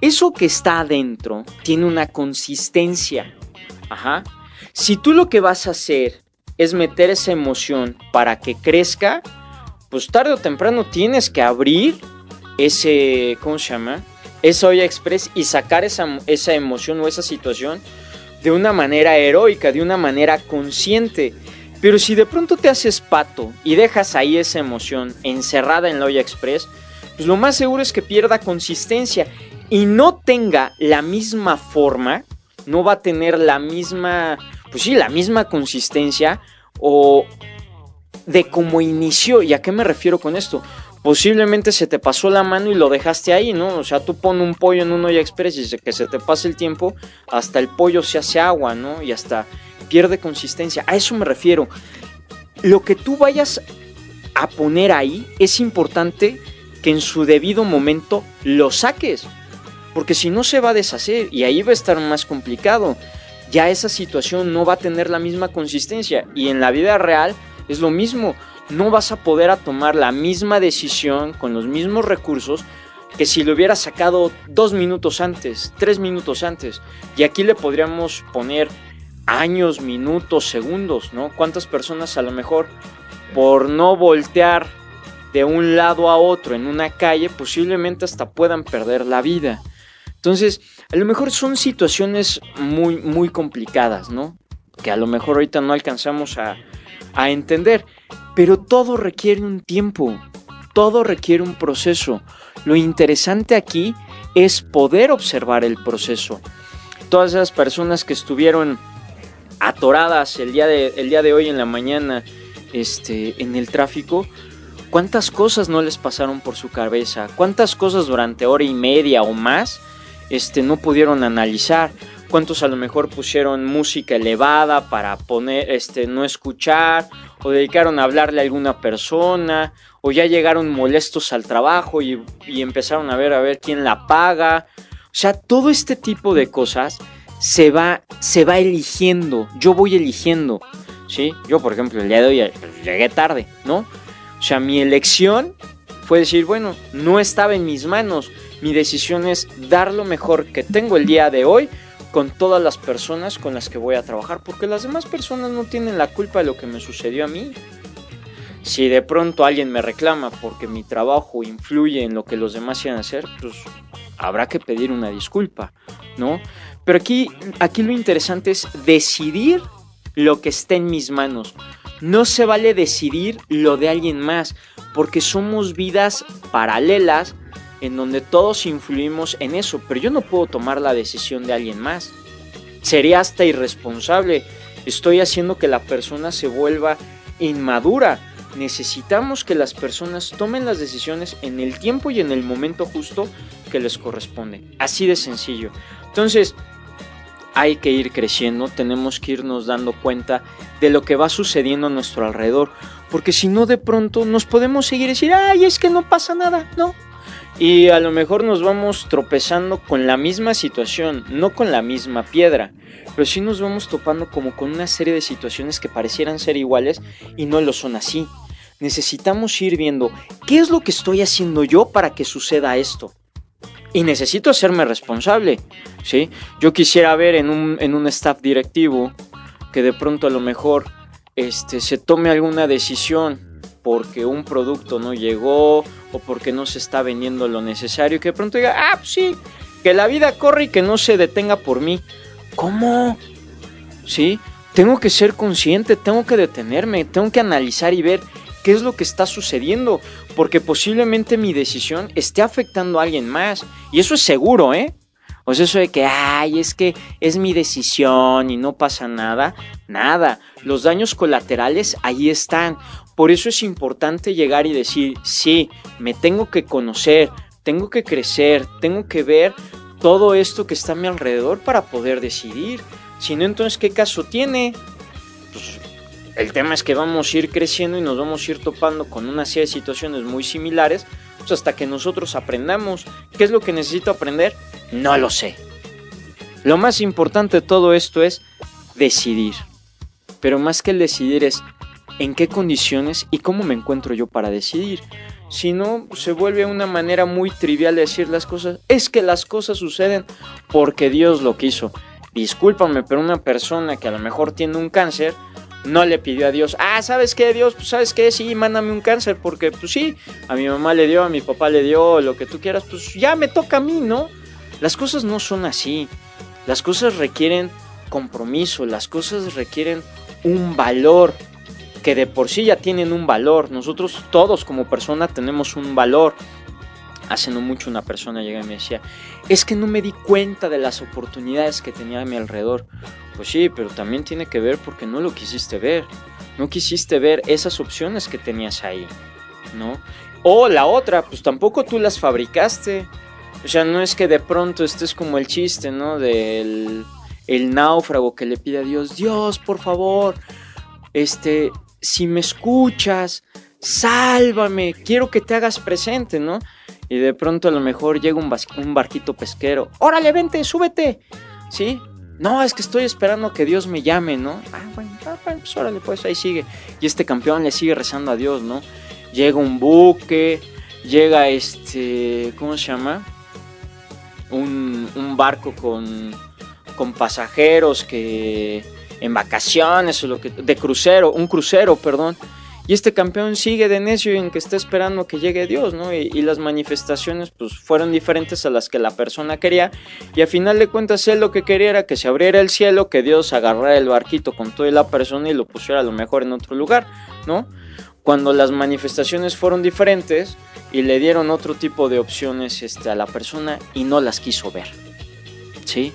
Eso que está adentro tiene una consistencia. Ajá. Si tú lo que vas a hacer es meter esa emoción para que crezca, pues tarde o temprano tienes que abrir ese, ¿cómo se llama? Esa olla express y sacar esa, esa emoción o esa situación de una manera heroica, de una manera consciente. Pero si de pronto te haces pato y dejas ahí esa emoción encerrada en la olla express, pues lo más seguro es que pierda consistencia y no tenga la misma forma, no va a tener la misma, pues sí, la misma consistencia o de cómo inició. ¿Y a qué me refiero con esto? Posiblemente se te pasó la mano y lo dejaste ahí, ¿no? O sea, tú pones un pollo en un olla express y que se te pase el tiempo, hasta el pollo se hace agua, ¿no? Y hasta pierde consistencia. A eso me refiero. Lo que tú vayas a poner ahí es importante que en su debido momento lo saques. Porque si no se va a deshacer y ahí va a estar más complicado. Ya esa situación no va a tener la misma consistencia. Y en la vida real es lo mismo no vas a poder tomar la misma decisión con los mismos recursos que si lo hubieras sacado dos minutos antes, tres minutos antes. Y aquí le podríamos poner años, minutos, segundos, ¿no? ¿Cuántas personas a lo mejor por no voltear de un lado a otro en una calle posiblemente hasta puedan perder la vida? Entonces, a lo mejor son situaciones muy, muy complicadas, ¿no? Que a lo mejor ahorita no alcanzamos a entender. Pero todo requiere un tiempo, todo requiere un proceso. Lo interesante aquí es poder observar el proceso. Todas esas personas que estuvieron atoradas el día de, día de hoy en la mañana este, en el tráfico, ¿cuántas cosas no les pasaron por su cabeza? ¿Cuántas cosas durante hora y media o más este, no pudieron analizar? Cuántos a lo mejor pusieron música elevada para poner, este, no escuchar, o dedicaron a hablarle a alguna persona, o ya llegaron molestos al trabajo y, empezaron a ver a ver quién la paga. O sea, todo este tipo de cosas se va, se va eligiendo. Yo voy eligiendo. ¿sí? Yo, por ejemplo, el día de hoy pues, llegué tarde, ¿no? O sea, mi elección fue decir, bueno, no estaba en mis manos. Mi decisión es dar lo mejor que tengo el día de hoy con todas las personas con las que voy a trabajar, porque las demás personas no tienen la culpa de lo que me sucedió a mí. Si de pronto alguien me reclama porque mi trabajo influye en lo que los demás a hacer, pues habrá que pedir una disculpa, ¿no? Pero aquí, aquí lo interesante es decidir lo que está en mis manos. No se vale decidir lo de alguien más, porque somos vidas paralelas en donde todos influimos en eso, pero yo no puedo tomar la decisión de alguien más. Sería hasta irresponsable. Estoy haciendo que la persona se vuelva inmadura. Necesitamos que las personas tomen las decisiones en el tiempo y en el momento justo que les corresponde. Así de sencillo. Entonces, hay que ir creciendo, tenemos que irnos dando cuenta de lo que va sucediendo a nuestro alrededor, porque si no de pronto nos podemos seguir decir, ay, es que no pasa nada, no, y a lo mejor nos vamos tropezando con la misma situación, no con la misma piedra, pero sí nos vamos topando como con una serie de situaciones que parecieran ser iguales y no lo son así. Necesitamos ir viendo qué es lo que estoy haciendo yo para que suceda esto. Y necesito hacerme responsable, ¿sí? Yo quisiera ver en un, en un staff directivo que de pronto a lo mejor este, se tome alguna decisión porque un producto no llegó o porque no se está vendiendo lo necesario, que de pronto diga, ah, pues sí, que la vida corre y que no se detenga por mí. ¿Cómo? ¿Sí? Tengo que ser consciente, tengo que detenerme, tengo que analizar y ver qué es lo que está sucediendo, porque posiblemente mi decisión esté afectando a alguien más. Y eso es seguro, ¿eh? O sea, eso de que, ay, es que es mi decisión y no pasa nada. Nada. Los daños colaterales ahí están. Por eso es importante llegar y decir, sí, me tengo que conocer, tengo que crecer, tengo que ver todo esto que está a mi alrededor para poder decidir. Si no, entonces, ¿qué caso tiene? Pues el tema es que vamos a ir creciendo y nos vamos a ir topando con una serie de situaciones muy similares pues hasta que nosotros aprendamos. ¿Qué es lo que necesito aprender? No lo sé. Lo más importante de todo esto es decidir. Pero más que el decidir es en qué condiciones y cómo me encuentro yo para decidir. Si no, se vuelve una manera muy trivial de decir las cosas. Es que las cosas suceden porque Dios lo quiso discúlpame, pero una persona que a lo mejor tiene un cáncer no le pidió a Dios, ah, ¿sabes qué, Dios? Pues sabes qué, sí, mándame un cáncer, porque pues sí, a mi mamá le dio, a mi papá le dio, lo que tú quieras, pues ya me toca a mí, ¿no? Las cosas no son así, las cosas requieren compromiso, las cosas requieren un valor, que de por sí ya tienen un valor, nosotros todos como persona tenemos un valor, hace no mucho una persona llega y me decía, es que no me di cuenta de las oportunidades que tenía a mi alrededor. Pues sí, pero también tiene que ver porque no lo quisiste ver. No quisiste ver esas opciones que tenías ahí, ¿no? O la otra, pues tampoco tú las fabricaste. O sea, no es que de pronto estés como el chiste, ¿no? Del el náufrago que le pide a Dios, Dios, por favor, este, si me escuchas, sálvame, quiero que te hagas presente, ¿no? Y de pronto a lo mejor llega un, barquito pesquero. Órale, vente, súbete. ¿Sí? No, es que estoy esperando que Dios me llame, ¿no? Ah, bueno, pues órale, pues ahí sigue. Y este campeón le sigue rezando a Dios, ¿no? Llega un buque, llega este, ¿cómo se llama? Un, un barco con, con pasajeros que en vacaciones o lo que de crucero, un crucero, perdón, y este campeón sigue de necio en que está esperando que llegue Dios, ¿no? Y, las manifestaciones pues fueron diferentes a las que la persona quería. Y a final de cuentas él lo que quería era que se abriera el cielo, que Dios agarrara el barquito con toda la persona y lo pusiera a lo mejor en otro lugar, ¿no? Cuando las manifestaciones fueron diferentes y le dieron otro tipo de opciones este, a la persona y no las quiso ver, ¿sí?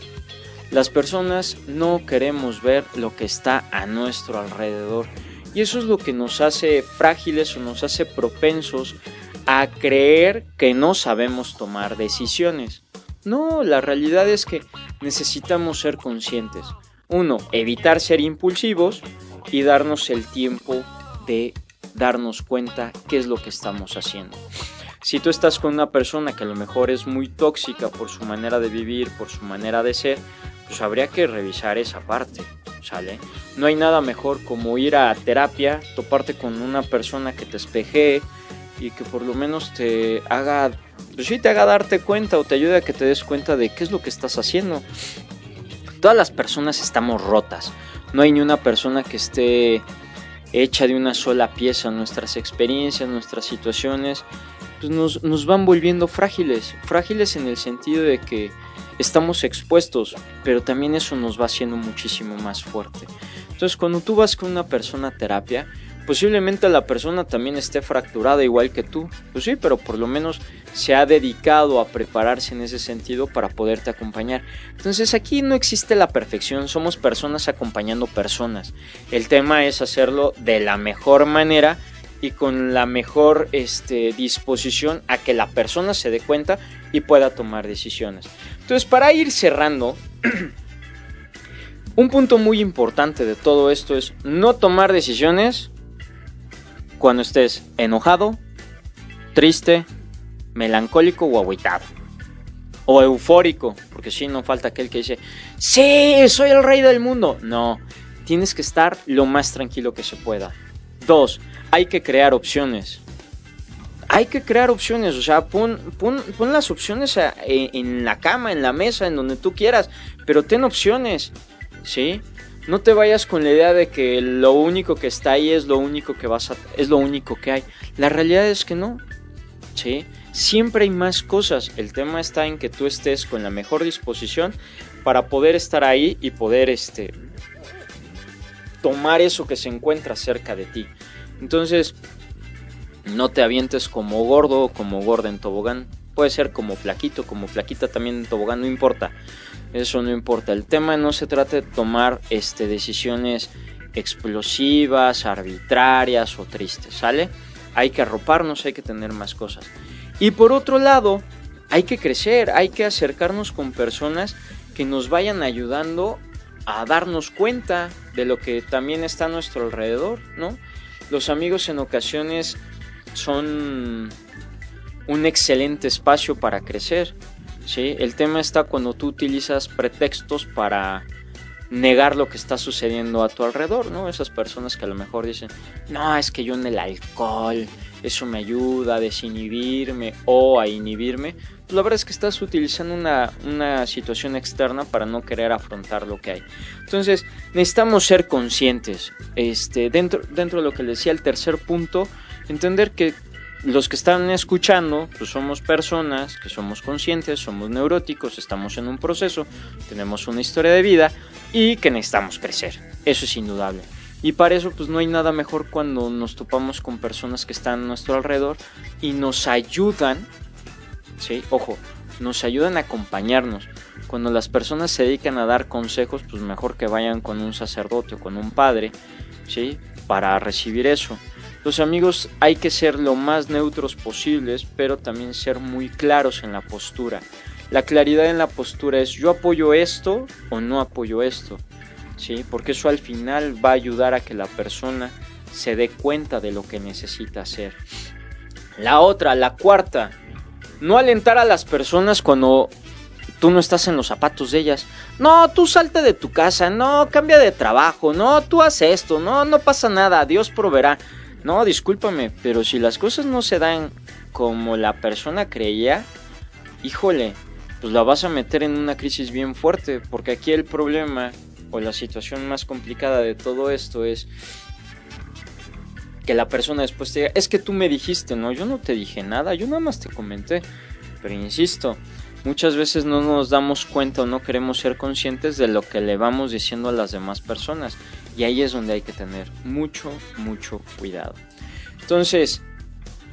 Las personas no queremos ver lo que está a nuestro alrededor y eso es lo que nos hace frágiles o nos hace propensos a creer que no sabemos tomar decisiones. No, la realidad es que necesitamos ser conscientes. Uno, evitar ser impulsivos y darnos el tiempo de darnos cuenta qué es lo que estamos haciendo. Si tú estás con una persona que a lo mejor es muy tóxica por su manera de vivir, por su manera de ser, pues habría que revisar esa parte. ¿sale? No hay nada mejor como ir a terapia, toparte con una persona que te espeje y que por lo menos te haga, pues sí, te haga darte cuenta o te ayude a que te des cuenta de qué es lo que estás haciendo. Todas las personas estamos rotas, no hay ni una persona que esté hecha de una sola pieza. Nuestras experiencias, nuestras situaciones, pues nos, nos van volviendo frágiles, frágiles en el sentido de que estamos expuestos, pero también eso nos va haciendo muchísimo más fuerte. Entonces, cuando tú vas con una persona a terapia, posiblemente la persona también esté fracturada igual que tú. Pues sí, pero por lo menos se ha dedicado a prepararse en ese sentido para poderte acompañar. Entonces aquí no existe la perfección, somos personas acompañando personas. El tema es hacerlo de la mejor manera y con la mejor este, disposición a que la persona se dé cuenta y pueda tomar decisiones. Entonces, para ir cerrando, un punto muy importante de todo esto es no tomar decisiones cuando estés enojado, triste, melancólico o agüitado. O eufórico, porque si no falta aquel que dice, sí, soy el rey del mundo. No, tienes que estar lo más tranquilo que se pueda. Dos, hay que crear opciones. Hay que crear opciones, o sea, pon, las opciones en la cama, en la mesa, en donde tú quieras, pero ten opciones, ¿sí? No te vayas con la idea de que lo único que está ahí es lo único que vas a, es lo único que hay. La realidad es que no. ¿Sí? Siempre hay más cosas. El tema está en que tú estés con la mejor disposición para poder estar ahí y poder este tomar eso que se encuentra cerca de ti. Entonces, no te avientes como gordo o como gorda en tobogán. Puede ser como flaquito, como flaquita también en tobogán, no importa. Eso no importa. El tema no se trata de tomar este, decisiones explosivas, arbitrarias o tristes, ¿sale? Hay que arroparnos, hay que tener más cosas. Y por otro lado, hay que crecer, hay que acercarnos con personas que nos vayan ayudando a darnos cuenta de lo que también está a nuestro alrededor, ¿no? Los amigos en ocasiones son un excelente espacio para crecer. ¿sí? El tema está cuando tú utilizas pretextos para negar lo que está sucediendo a tu alrededor, ¿no? Esas personas que a lo mejor dicen, no, es que yo en el alcohol, eso me ayuda a desinhibirme o a inhibirme. Pues la verdad es que estás utilizando una, una situación externa para no querer afrontar lo que hay. Entonces, necesitamos ser conscientes. Este, dentro, dentro de lo que les decía el tercer punto, entender que los que están escuchando, pues somos personas que somos conscientes, somos neuróticos, estamos en un proceso, tenemos una historia de vida y que necesitamos crecer. Eso es indudable. Y para eso pues no hay nada mejor cuando nos topamos con personas que están a nuestro alrededor y nos ayudan, ¿sí? Ojo, nos ayudan a acompañarnos. Cuando las personas se dedican a dar consejos, pues mejor que vayan con un sacerdote o con un padre, ¿sí? Para recibir eso. Los amigos hay que ser lo más neutros posibles, pero también ser muy claros en la postura. La claridad en la postura es yo apoyo esto o no apoyo esto, ¿sí? Porque eso al final va a ayudar a que la persona se dé cuenta de lo que necesita hacer. La otra, la cuarta, no alentar a las personas cuando tú no estás en los zapatos de ellas. No, tú salte de tu casa, no, cambia de trabajo, no, tú haz esto, no, no pasa nada, Dios proveerá. No, discúlpame, pero si las cosas no se dan como la persona creía, híjole, pues la vas a meter en una crisis bien fuerte, porque aquí el problema o la situación más complicada de todo esto es que la persona después te diga, es que tú me dijiste, no, yo no te dije nada, yo nada más te comenté, pero insisto, muchas veces no nos damos cuenta o no queremos ser conscientes de lo que le vamos diciendo a las demás personas. Y ahí es donde hay que tener mucho, mucho cuidado. Entonces,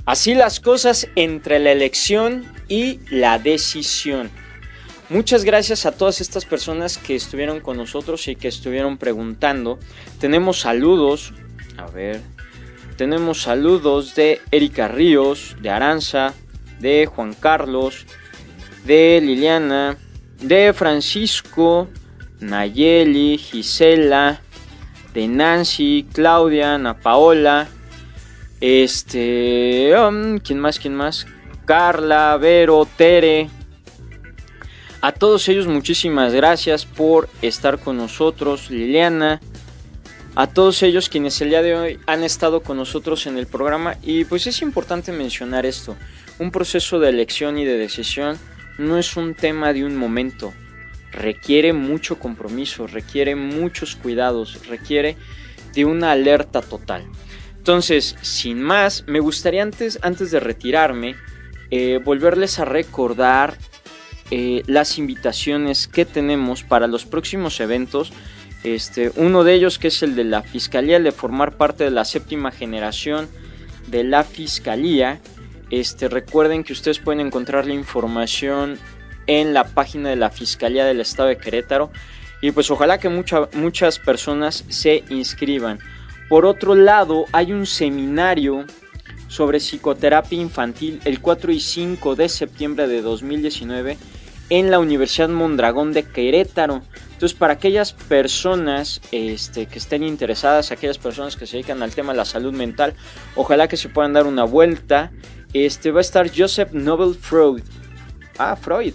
así las cosas entre la elección y la decisión. Muchas gracias a todas estas personas que estuvieron con nosotros y que estuvieron preguntando. Tenemos saludos, a ver, tenemos saludos de Erika Ríos, de Aranza, de Juan Carlos, de Liliana, de Francisco, Nayeli, Gisela, de Nancy, Claudia, Ana Paola, este, um, ¿quién más? ¿Quién más? Carla, Vero, Tere. A todos ellos muchísimas gracias por estar con nosotros, Liliana. A todos ellos quienes el día de hoy han estado con nosotros en el programa y pues es importante mencionar esto. Un proceso de elección y de decisión no es un tema de un momento, requiere mucho compromiso, requiere muchos cuidados, requiere de una alerta total. Entonces, sin más, me gustaría antes, antes de retirarme, eh, volverles a recordar eh, las invitaciones que tenemos para los próximos eventos. Este, uno de ellos que es el de la Fiscalía, el de formar parte de la séptima generación de la Fiscalía. Este, recuerden que ustedes pueden encontrar la información en la página de la Fiscalía del Estado de Querétaro. Y pues ojalá que muchas personas se inscriban. Por otro lado, hay un seminario sobre psicoterapia infantil el 4 y 5 de septiembre de 2019 en la Universidad Mondragón de Querétaro. Entonces, para aquellas personas este, que estén interesadas, aquellas personas que se dedican al tema de la salud mental, ojalá que se puedan dar una vuelta. Este va a estar Joseph Nobel Freud. Ah, Freud.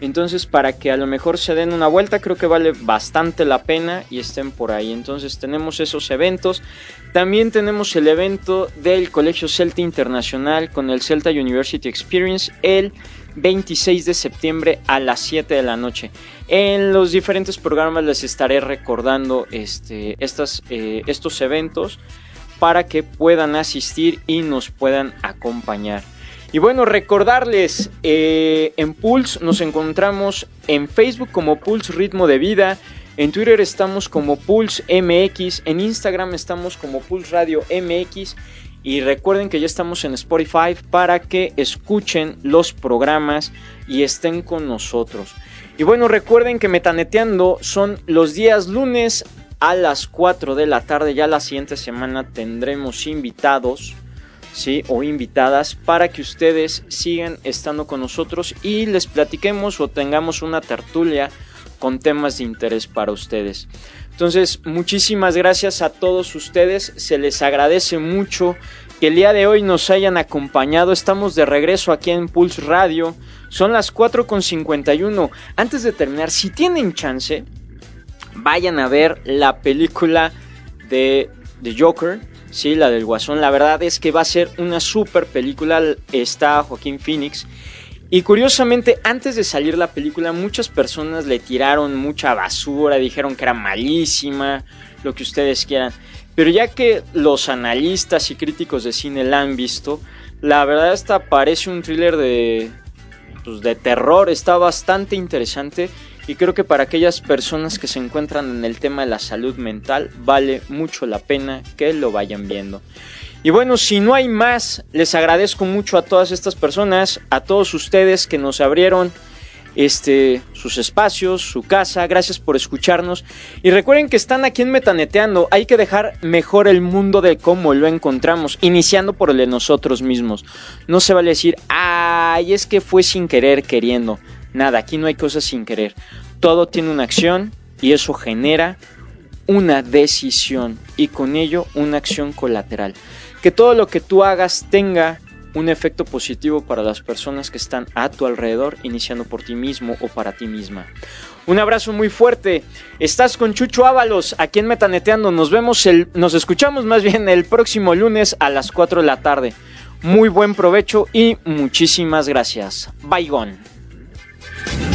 Entonces, para que a lo mejor se den una vuelta, creo que vale bastante la pena y estén por ahí. Entonces, tenemos esos eventos. También tenemos el evento del Colegio Celta Internacional con el Celta University Experience el 26 de septiembre a las 7 de la noche. En los diferentes programas les estaré recordando este, estas, eh, estos eventos para que puedan asistir y nos puedan acompañar. Y bueno, recordarles, eh, en Pulse nos encontramos en Facebook como Pulse Ritmo de Vida, en Twitter estamos como Pulse MX, en Instagram estamos como Pulse Radio MX y recuerden que ya estamos en Spotify para que escuchen los programas y estén con nosotros. Y bueno, recuerden que Metaneteando son los días lunes a las 4 de la tarde. Ya la siguiente semana tendremos invitados. ¿sí? o invitadas para que ustedes sigan estando con nosotros y les platiquemos o tengamos una tertulia con temas de interés para ustedes. Entonces, muchísimas gracias a todos ustedes, se les agradece mucho que el día de hoy nos hayan acompañado. Estamos de regreso aquí en Pulse Radio. Son las 4.51. Antes de terminar, si tienen chance, vayan a ver la película de, de Joker. Sí, la del Guasón. La verdad es que va a ser una super película. Está Joaquín Phoenix. Y curiosamente, antes de salir la película, muchas personas le tiraron mucha basura, dijeron que era malísima, lo que ustedes quieran. Pero ya que los analistas y críticos de cine la han visto, la verdad esta parece un thriller de, pues, de terror, está bastante interesante y creo que para aquellas personas que se encuentran en el tema de la salud mental vale mucho la pena que lo vayan viendo. Y bueno, si no hay más, les agradezco mucho a todas estas personas, a todos ustedes que nos abrieron este, sus espacios, su casa. Gracias por escucharnos. Y recuerden que están aquí en Metaneteando. Hay que dejar mejor el mundo de cómo lo encontramos, iniciando por el de nosotros mismos. No se vale decir, ay, es que fue sin querer queriendo. Nada, aquí no hay cosas sin querer. Todo tiene una acción y eso genera una decisión y con ello una acción colateral que todo lo que tú hagas tenga un efecto positivo para las personas que están a tu alrededor, iniciando por ti mismo o para ti misma. Un abrazo muy fuerte. Estás con Chucho Ábalos aquí en Metaneteando. Nos vemos el, nos escuchamos más bien el próximo lunes a las 4 de la tarde. Muy buen provecho y muchísimas gracias. Bye gone.